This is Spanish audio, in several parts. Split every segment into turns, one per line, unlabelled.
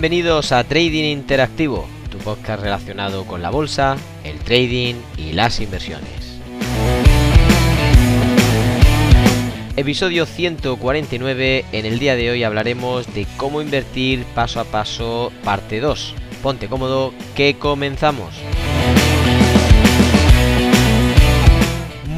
Bienvenidos a Trading Interactivo, tu podcast relacionado con la bolsa, el trading y las inversiones. Episodio 149, en el día de hoy hablaremos de cómo invertir paso a paso, parte 2. Ponte cómodo, que comenzamos.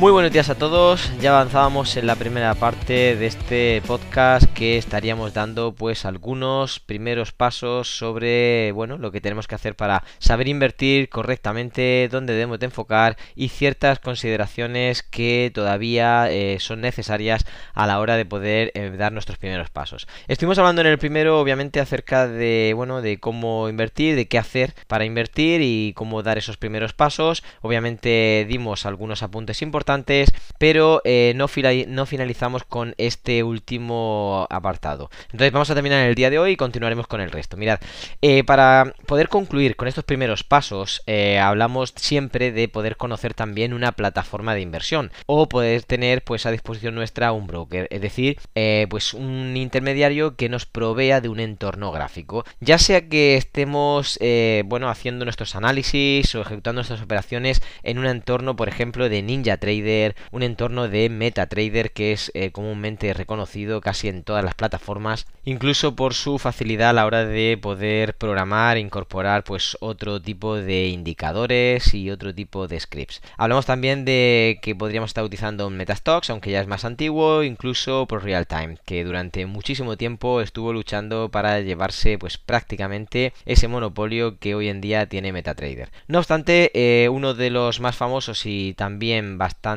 Muy buenos días a todos, ya avanzábamos en la primera parte de este podcast que estaríamos dando pues algunos primeros pasos sobre bueno lo que tenemos que hacer para saber invertir correctamente, dónde debemos de enfocar y ciertas consideraciones que todavía eh, son necesarias a la hora de poder eh, dar nuestros primeros pasos. Estuvimos hablando en el primero obviamente acerca de bueno de cómo invertir, de qué hacer para invertir y cómo dar esos primeros pasos. Obviamente dimos algunos apuntes importantes pero eh, no, finalizamos con este último apartado. Entonces vamos a terminar el día de hoy y continuaremos con el resto. Mirad, eh, para poder concluir con estos primeros pasos, eh, hablamos siempre de poder conocer también una plataforma de inversión o poder tener pues a disposición nuestra un broker, es decir, pues un intermediario que nos provea de un entorno gráfico, ya sea que estemos bueno haciendo nuestros análisis o ejecutando nuestras operaciones en un entorno, por ejemplo, de Ninja Un entorno de MetaTrader que es eh, comúnmente reconocido casi en todas las plataformas, incluso por su facilidad a la hora de poder programar e incorporar pues otro tipo de indicadores y otro tipo de scripts. Hablamos también de que podríamos estar utilizando un Metastocks, aunque ya es más antiguo, incluso por real time, que durante muchísimo tiempo estuvo luchando para llevarse pues prácticamente ese monopolio que hoy en día tiene MetaTrader. No obstante, eh, uno de los más famosos y también bastante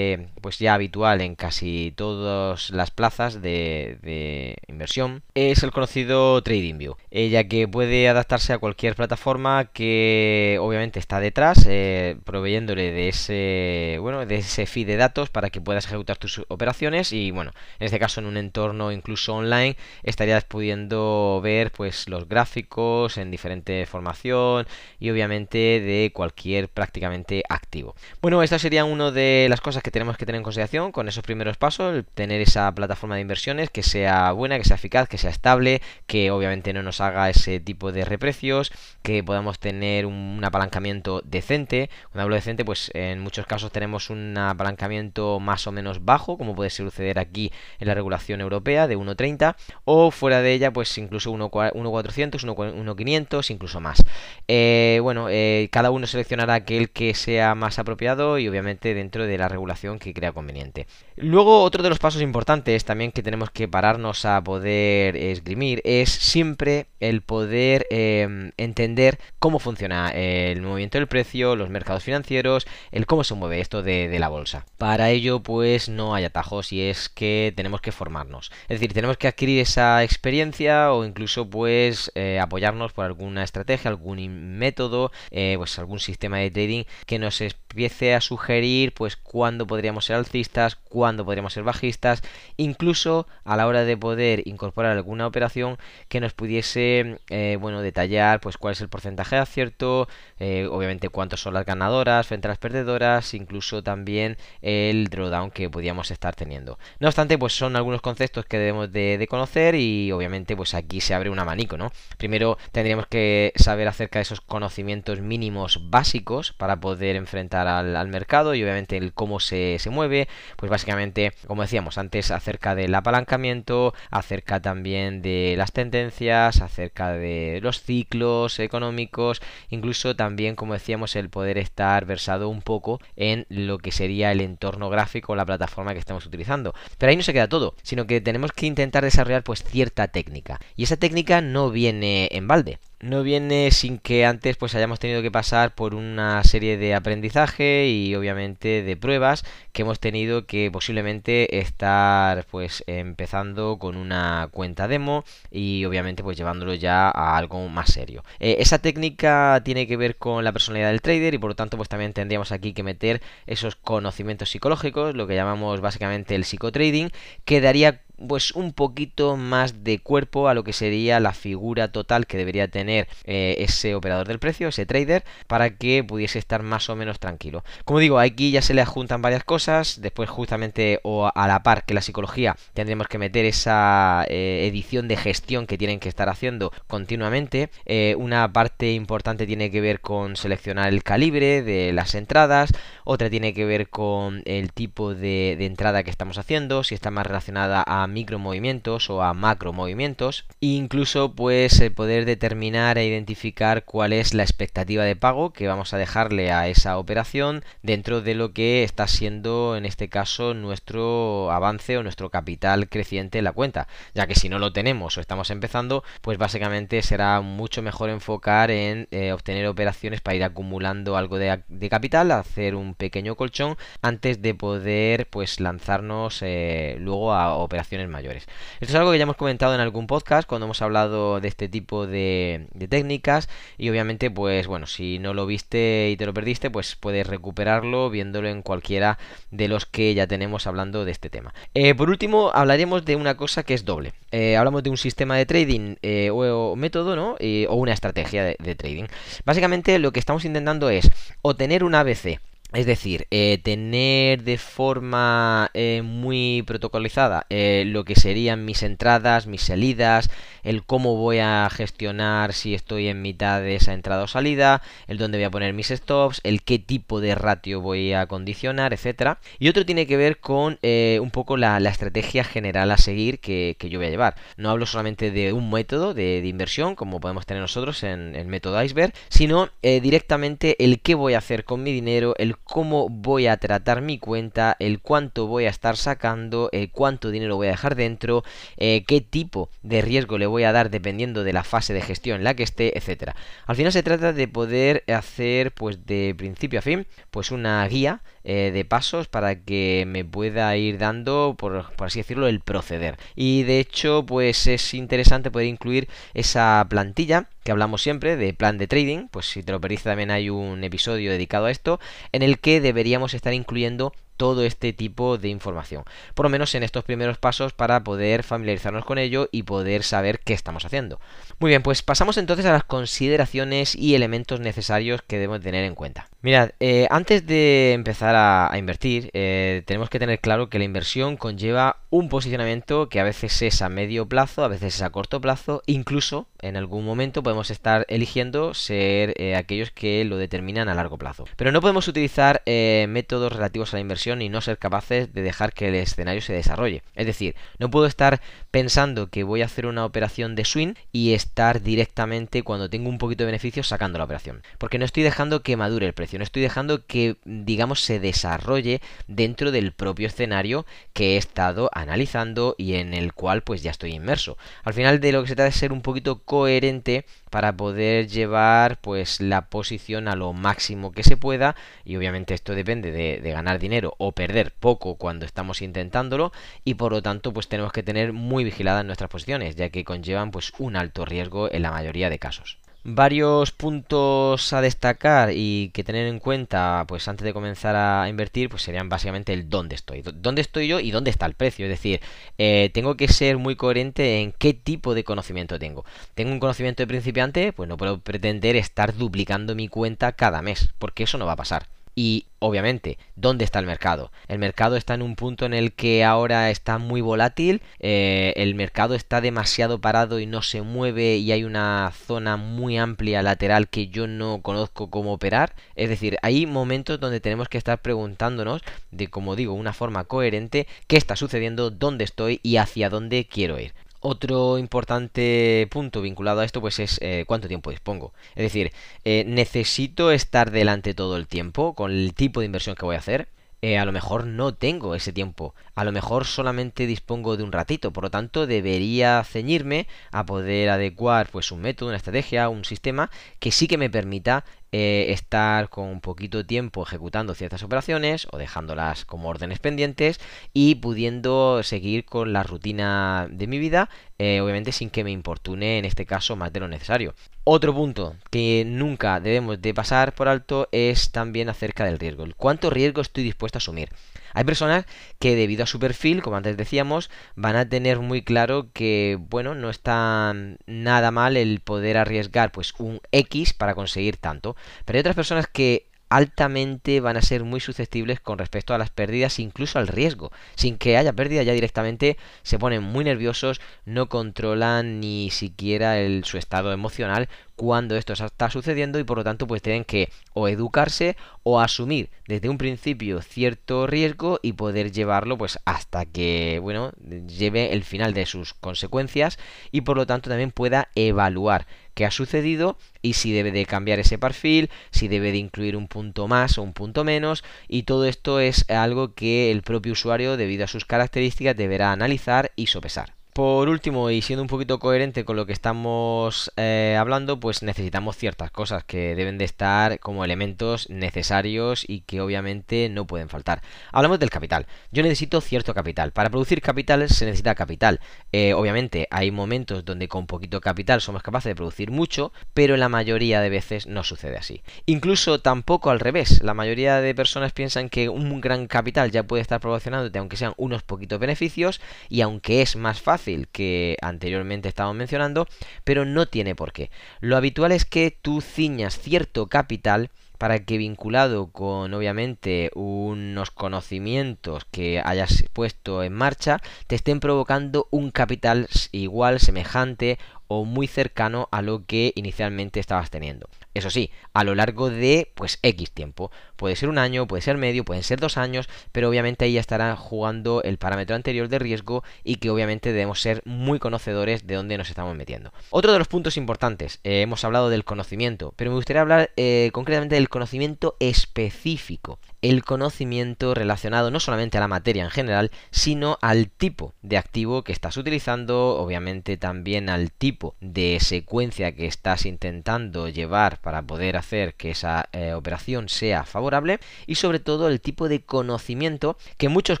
pues ya habitual en casi todas las plazas de, inversión es el conocido TradingView eh, ya que puede adaptarse a cualquier plataforma que obviamente está detrás eh, proveyéndole de ese bueno de ese feed de datos para que puedas ejecutar tus operaciones y bueno en este caso en un entorno incluso online estarías pudiendo ver pues los gráficos en diferente formación y obviamente de cualquier prácticamente activo. Bueno esta sería uno de las cosas que tenemos que tener en consideración con esos primeros pasos, tener esa plataforma de inversiones que sea buena, que sea eficaz, que sea estable, que obviamente no nos haga ese tipo de reprecios, que podamos tener un, apalancamiento decente. Cuando hablo decente, pues en muchos casos tenemos un apalancamiento más o menos bajo, como puede suceder aquí en la regulación europea de 1.30, o fuera de ella, pues incluso 1.400, 1.500, incluso más. Eh, bueno, eh, cada uno seleccionará aquel que sea más apropiado y obviamente dentro de la regulación que crea conveniente. Luego, otro de los pasos importantes también que tenemos que pararnos a poder esgrimir es siempre el poder em, entender cómo funciona el movimiento del precio, los mercados financieros, el cómo se mueve esto de, la bolsa. Para ello, pues no hay atajos y es que tenemos que formarnos. Es decir, tenemos que adquirir esa experiencia o incluso pues eh, apoyarnos por alguna estrategia, algún método, eh, pues algún sistema de trading que nos empiece a sugerir pues cuándo podríamos ser alcistas, cuándo podríamos ser bajistas, incluso a la hora de poder incorporar alguna operación que nos pudiese eh, bueno detallar pues cuál es el porcentaje de acierto, eh, obviamente cuántas son las ganadoras frente a las perdedoras, incluso también el drawdown que podíamos estar teniendo. No obstante, pues son algunos conceptos que debemos de, conocer y obviamente pues aquí se abre un abanico, ¿no? Primero tendríamos que saber acerca de esos conocimientos mínimos básicos para poder enfrentar al, al mercado y obviamente el cómo se, se mueve, pues básicamente, como decíamos antes, acerca del apalancamiento, acerca también de las tendencias, acerca de los ciclos económicos, incluso también, como decíamos, el poder estar versado un poco en lo que sería el entorno gráfico, la plataforma que estamos utilizando. Pero ahí no se queda todo, sino que tenemos que intentar desarrollar pues cierta técnica. Y esa técnica no viene en balde no viene sin que antes pues hayamos tenido que pasar por una serie de aprendizaje y obviamente de pruebas que hemos tenido que posiblemente estar pues empezando con una cuenta demo y obviamente pues llevándolo ya a algo más serio. Eh, esa técnica tiene que ver con la personalidad del trader y por lo tanto pues también tendríamos aquí que meter esos conocimientos psicológicos, lo que llamamos básicamente el psicotrading, que daría pues un poquito más de cuerpo a lo que sería la figura total que debería tener eh, ese operador del precio, ese trader, para que pudiese estar más o menos tranquilo. Como digo, aquí ya se le adjuntan varias cosas, después justamente o a la par que la psicología tendremos que meter esa eh, edición de gestión que tienen que estar haciendo continuamente. Eh, una parte importante tiene que ver con seleccionar el calibre de las entradas, otra tiene que ver con el tipo de, de entrada que estamos haciendo, si está más relacionada a micro movimientos o a macro movimientos, e incluso pues poder determinar e identificar cuál es la expectativa de pago que vamos a dejarle a esa operación dentro de lo que está siendo en este caso nuestro avance o nuestro capital creciente en la cuenta, ya que si no lo tenemos o estamos empezando, pues básicamente será mucho mejor enfocar en eh, obtener operaciones para ir acumulando algo de, capital, hacer un pequeño colchón antes de poder pues lanzarnos eh, luego a operaciones mayores. Esto es algo que ya hemos comentado en algún podcast cuando hemos hablado de este tipo de, técnicas y obviamente pues bueno, si no lo viste y te lo perdiste, pues puedes recuperarlo viéndolo en cualquiera de los que ya tenemos hablando de este tema. Eh, por último, hablaremos de una cosa que es doble. Eh, hablamos de un sistema de trading eh, o, método, ¿no? o una estrategia de trading. Básicamente lo que estamos intentando es obtener un ABC es decir, eh, tener de forma eh, muy protocolizada eh, lo que serían mis entradas, mis salidas, el cómo voy a gestionar si estoy en mitad de esa entrada o salida, el dónde voy a poner mis stops, el qué tipo de ratio voy a condicionar, etcétera. Y otro tiene que ver con un poco la, estrategia general a seguir que, yo voy a llevar. No hablo solamente de un método de, inversión como podemos tener nosotros en el método iceberg, sino directamente el qué voy a hacer con mi dinero, el cómo voy a tratar mi cuenta, el cuánto voy a estar sacando, el cuánto dinero voy a dejar dentro, eh, qué tipo de riesgo le voy a dar dependiendo de la fase de gestión en la que esté, etcétera. Al final se trata de poder hacer pues de principio a fin pues una guía eh, de pasos para que me pueda ir dando, por, así decirlo, el proceder. Y de hecho, pues es interesante poder incluir esa plantilla que hablamos siempre de plan de trading, pues si te lo perdiste también hay un episodio dedicado a esto, en el que deberíamos estar incluyendo todo este tipo de información. Por lo menos en estos primeros pasos para poder familiarizarnos con ello y poder saber qué estamos haciendo. Muy bien, pues pasamos entonces a las consideraciones y elementos necesarios que debemos tener en cuenta. Mirad, eh, antes de empezar a, invertir, eh, tenemos que tener claro que la inversión conlleva un posicionamiento que a veces es a medio plazo, a veces es a corto plazo, incluso en algún momento podemos estar eligiendo ser eh, aquellos que lo determinan a largo plazo. Pero no podemos utilizar métodos relativos a la inversión y no ser capaces de dejar que el escenario se desarrolle. Es decir, no puedo estar pensando que voy a hacer una operación de swing y estar directamente cuando tengo un poquito de beneficio sacando la operación. Porque no estoy dejando que madure el precio, no estoy dejando que, digamos, se desarrolle dentro del propio escenario que he estado analizando y en el cual pues ya estoy inmerso. Al final de lo que se trata es ser un poquito coherente para poder llevar pues la posición a lo máximo que se pueda y obviamente esto depende de, ganar dinero o perder poco cuando estamos intentándolo y por lo tanto pues tenemos que tener muy vigiladas nuestras posiciones ya que conllevan pues un alto riesgo en la mayoría de casos. Varios puntos a destacar y que tener en cuenta, pues antes de comenzar a invertir, pues serían básicamente el dónde estoy. ¿Dónde estoy yo y dónde está el precio? Es decir, eh, tengo que ser muy coherente en qué tipo de conocimiento tengo. ¿Tengo un conocimiento de principiante? Pues no puedo pretender estar duplicando mi cuenta cada mes, porque eso no va a pasar. Y obviamente, ¿dónde está el mercado? El mercado está en un punto en el que ahora está muy volátil, eh, el mercado está demasiado parado y no se mueve y hay una zona muy amplia lateral que yo no conozco cómo operar. Es decir, hay momentos donde tenemos que estar preguntándonos de, como digo, una forma coherente, qué está sucediendo, dónde estoy y hacia dónde quiero ir. Otro importante punto vinculado a esto pues es eh, cuánto tiempo dispongo. Es decir, eh, necesito estar delante todo el tiempo con el tipo de inversión que voy a hacer. Eh, a lo mejor no tengo ese tiempo, a lo mejor solamente dispongo de un ratito, por lo tanto debería ceñirme a poder adecuar pues un método, una estrategia, un sistema que sí que me permita eh, estar con poquito tiempo ejecutando ciertas operaciones o dejándolas como órdenes pendientes y pudiendo seguir con la rutina de mi vida, eh, obviamente sin que me importune en este caso más de lo necesario. Otro punto que nunca debemos de pasar por alto es también acerca del riesgo. ¿Cuánto riesgo estoy dispuesto a asumir? Hay personas que debido a su perfil, como antes decíamos, van a tener muy claro que, bueno, no está nada mal el poder arriesgar pues un X para conseguir tanto. Pero hay otras personas que altamente van a ser muy susceptibles con respecto a las pérdidas, incluso al riesgo. Sin que haya pérdida, ya directamente se ponen muy nerviosos, no controlan ni siquiera el, su estado emocional cuando esto está sucediendo y por lo tanto pues tienen que o educarse o asumir desde un principio cierto riesgo y poder llevarlo pues hasta que bueno lleve el final de sus consecuencias y por lo tanto también pueda evaluar qué ha sucedido y si debe de cambiar ese perfil, si debe de incluir un punto más o un punto menos y todo esto es algo que el propio usuario debido a sus características deberá analizar y sopesar. Por último, y siendo un poquito coherente con lo que estamos eh, hablando, pues necesitamos ciertas cosas que deben de estar como elementos necesarios y que obviamente no pueden faltar. Hablamos del capital. Yo necesito cierto capital. Para producir capital se necesita capital. Eh, obviamente hay momentos donde con poquito capital somos capaces de producir mucho, pero la mayoría de veces no sucede así. Incluso tampoco al revés. La mayoría de personas piensan que un gran capital ya puede estar proporcionándote aunque sean unos poquitos beneficios y aunque es más fácil que anteriormente estábamos mencionando, pero no tiene por qué. Lo habitual es que tú ciñas cierto capital para que vinculado con obviamente unos conocimientos que hayas puesto en marcha te estén provocando un capital igual, semejante o muy cercano a lo que inicialmente estabas teniendo. Eso sí, a lo largo de pues X tiempo. Puede ser un año, puede ser medio, pueden ser dos años, pero obviamente ahí ya estará jugando el parámetro anterior de riesgo y que obviamente debemos ser muy conocedores de dónde nos estamos metiendo. Otro de los puntos importantes, eh, hemos hablado del conocimiento, pero me gustaría hablar eh, concretamente del conocimiento específico el conocimiento relacionado no solamente a la materia en general, sino al tipo de activo que estás utilizando, obviamente también al tipo de secuencia que estás intentando llevar para poder hacer que esa eh, operación sea favorable y sobre todo el tipo de conocimiento que en muchos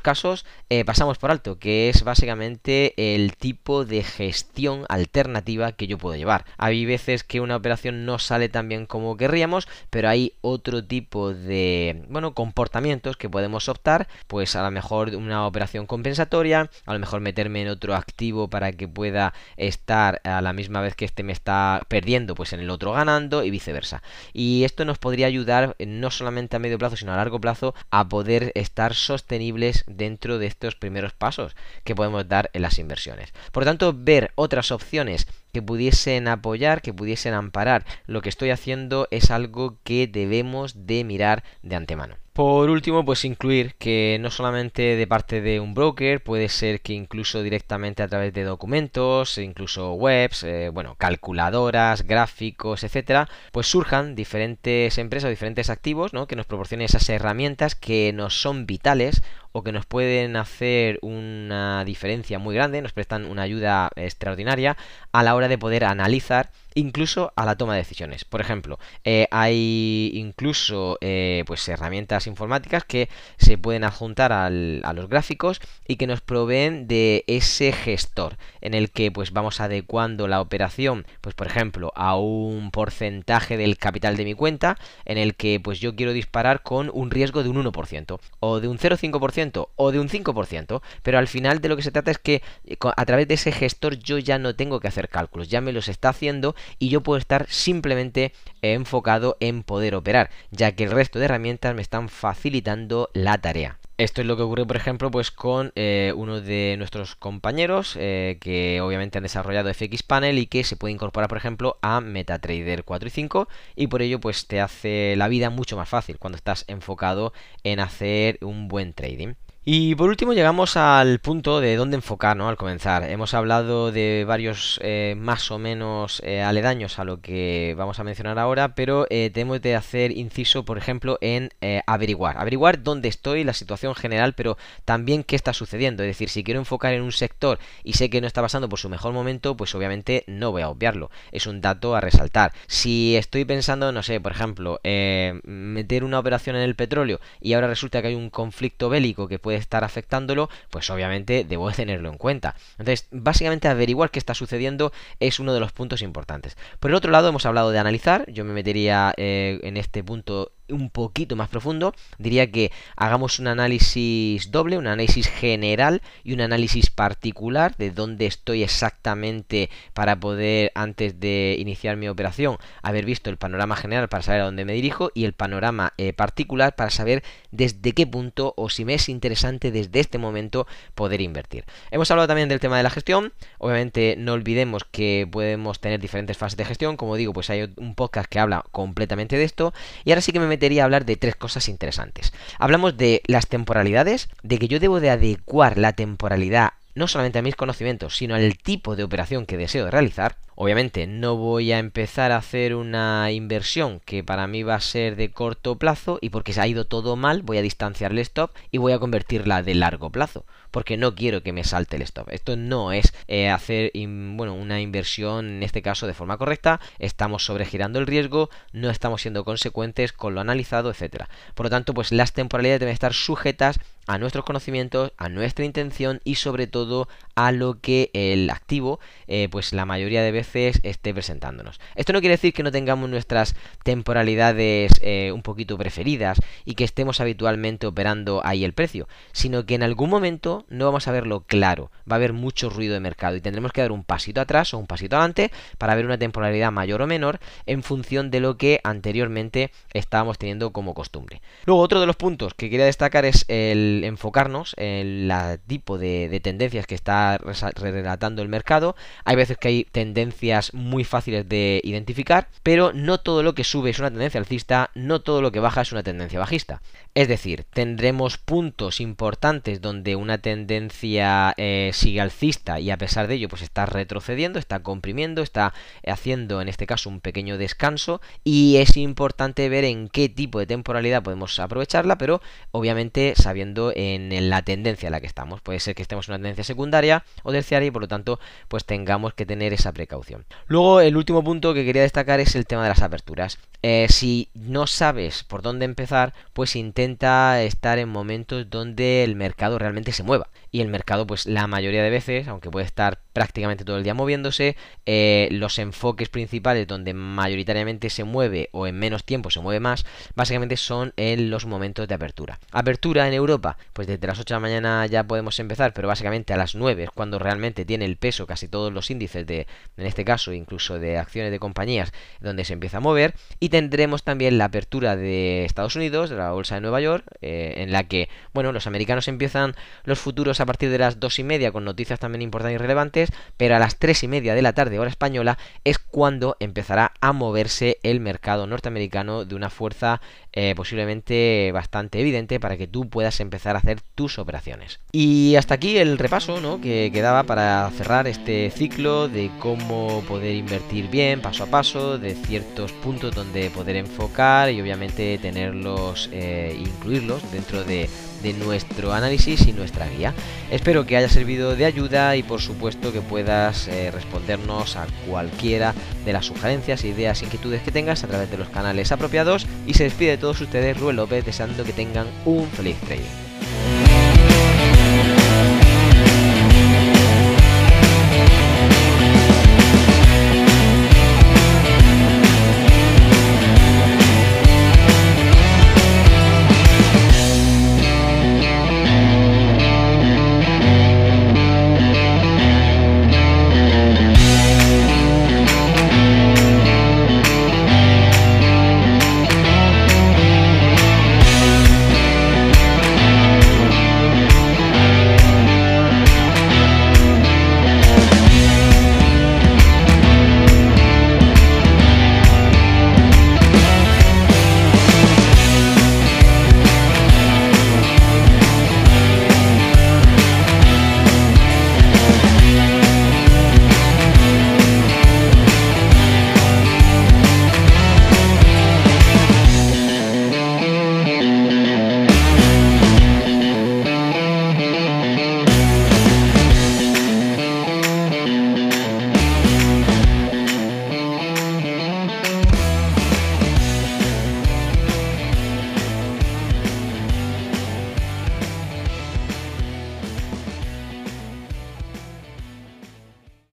casos eh, pasamos por alto, que es básicamente el tipo de gestión alternativa que yo puedo llevar. Hay veces que una operación no sale tan bien como querríamos, pero hay otro tipo de, bueno, comportamientos que podemos optar, pues a lo mejor una operación compensatoria, a lo mejor meterme en otro activo para que pueda estar a la misma vez que este me está perdiendo, pues en el otro ganando y viceversa. Y esto nos podría ayudar no solamente a medio plazo, sino a largo plazo a poder estar sostenibles dentro de estos primeros pasos que podemos dar en las inversiones. Por lo tanto, ver otras opciones que pudiesen apoyar, que pudiesen amparar lo que estoy haciendo es algo que debemos de mirar de antemano. Por último, pues incluir que no solamente de parte de un broker, puede ser que incluso directamente a través de documentos, incluso webs, eh, bueno, calculadoras, gráficos, etcétera, pues surjan diferentes empresas, diferentes activos, ¿no? Que nos proporcionen esas herramientas que nos son vitales o que nos pueden hacer una diferencia muy grande, nos prestan una ayuda extraordinaria a la hora de poder analizar incluso a la toma de decisiones. Por ejemplo, eh, hay incluso eh, pues herramientas informáticas que se pueden adjuntar a los gráficos y que nos proveen de ese gestor en el que pues vamos adecuando la operación, pues por ejemplo, a un porcentaje del capital de mi cuenta en el que pues yo quiero disparar con un riesgo de un 1% o de un 0,5% o de un 5%, pero al final de lo que se trata es que eh, a través de ese gestor yo ya no tengo que hacer cálculos, ya me los está haciendo y yo puedo estar simplemente enfocado en poder operar, ya que el resto de herramientas me están facilitando la tarea. Esto es lo que ocurre, por ejemplo, pues con eh, uno de nuestros compañeros eh, que obviamente han desarrollado FX Panel y que se puede incorporar, por ejemplo, a MetaTrader 4 y 5 y por ello pues te hace la vida mucho más fácil cuando estás enfocado en hacer un buen trading. Y por último llegamos al punto de dónde enfocar, ¿no? Al comenzar. Hemos hablado de varios eh, más o menos eh, aledaños a lo que vamos a mencionar ahora, pero eh, tenemos de hacer inciso, por ejemplo, en averiguar. Averiguar dónde estoy, la situación general, pero también qué está sucediendo. Es decir, si quiero enfocar en un sector y sé que no está pasando por su mejor momento, pues obviamente no voy a obviarlo. Es un dato a resaltar. Si estoy pensando, no sé, por ejemplo, meter una operación en el petróleo y ahora resulta que hay un conflicto bélico que puede estar afectándolo, pues obviamente debo tenerlo en cuenta. Entonces, básicamente averiguar qué está sucediendo es uno de los puntos importantes. Por el otro lado, hemos hablado de analizar, yo me metería eh, en este punto un poquito más profundo, diría que hagamos un análisis doble, un análisis general y un análisis particular de dónde estoy exactamente para poder, antes de iniciar mi operación, haber visto el panorama general para saber a dónde me dirijo y el panorama eh, particular para saber desde qué punto o si me es interesante desde este momento poder invertir. Hemos hablado también del tema de la gestión, obviamente no olvidemos que podemos tener diferentes fases de gestión, como digo, pues hay un podcast que habla completamente de esto. Y ahora sí que me metería hablar de tres cosas interesantes. Hablamos de las temporalidades, de que yo debo de adecuar la temporalidad no solamente a mis conocimientos, sino al tipo de operación que deseo realizar. Obviamente no voy a empezar a hacer una inversión que para mí va a ser de corto plazo y porque se ha ido todo mal voy a distanciar el stop y voy a convertirla de largo plazo porque no quiero que me salte el stop. Esto no es eh, hacer bueno, una inversión en este caso de forma correcta, estamos sobregirando el riesgo, no estamos siendo consecuentes con lo analizado, etcétera. Por lo tanto, pues las temporalidades deben estar sujetas a nuestros conocimientos, a nuestra intención y sobre todo a lo que el activo, eh, pues la mayoría de veces esté presentándonos. Esto no quiere decir que no tengamos nuestras temporalidades eh, un poquito preferidas y que estemos habitualmente operando ahí el precio, sino que en algún momento no vamos a verlo claro, va a haber mucho ruido de mercado y tendremos que dar un pasito atrás o un pasito adelante para ver una temporalidad mayor o menor en función de lo que anteriormente estábamos teniendo como costumbre. Luego otro de los puntos que quería destacar es el enfocarnos en el tipo de, tendencias que está relatando el mercado. Hay veces que hay tendencias muy fáciles de identificar, pero no todo lo que sube es una tendencia alcista, no todo lo que baja es una tendencia bajista. Es decir, tendremos puntos importantes donde una tendencia eh, sigue alcista y a pesar de ello pues está retrocediendo, está comprimiendo, está haciendo en este caso un pequeño descanso y es importante ver en qué tipo de temporalidad podemos aprovecharla, pero obviamente sabiendo en la tendencia en la que estamos. Puede ser que estemos en una tendencia secundaria o terciaria y por lo tanto pues tengamos que tener esa precaución. Luego el último punto que quería destacar es el tema de las aperturas. Eh, si no sabes por dónde empezar, pues intenta estar en momentos donde el mercado realmente se mueva. Y el mercado, pues la mayoría de veces, aunque puede estar prácticamente todo el día moviéndose, eh, los enfoques principales donde mayoritariamente se mueve o en menos tiempo se mueve más, básicamente son en los momentos de apertura. Apertura en Europa, pues desde las 8 de la mañana ya podemos empezar, pero básicamente a las 9 es cuando realmente tiene el peso casi todos los índices de, en este caso, incluso de acciones de compañías, donde se empieza a mover. Y tendremos también la apertura de Estados Unidos, de la bolsa de Nueva York, eh, en la que, bueno, los americanos empiezan los futuros a partir de las 2 y media con noticias también importantes y relevantes, pero a las 3 y media de la tarde, hora española, es cuando empezará a moverse el mercado norteamericano de una fuerza eh, posiblemente bastante evidente para que tú puedas empezar a hacer tus operaciones. Y hasta aquí el repaso ¿no? que quedaba para cerrar este ciclo de cómo poder invertir bien paso a paso, de ciertos puntos donde poder enfocar y obviamente tenerlos, eh, incluirlos dentro de de nuestro análisis y nuestra guía. Espero que haya servido de ayuda y por supuesto que puedas eh, respondernos a cualquiera de las sugerencias, ideas, inquietudes que tengas a través de los canales apropiados y se despide de todos ustedes Rubén López deseando que tengan un feliz trading.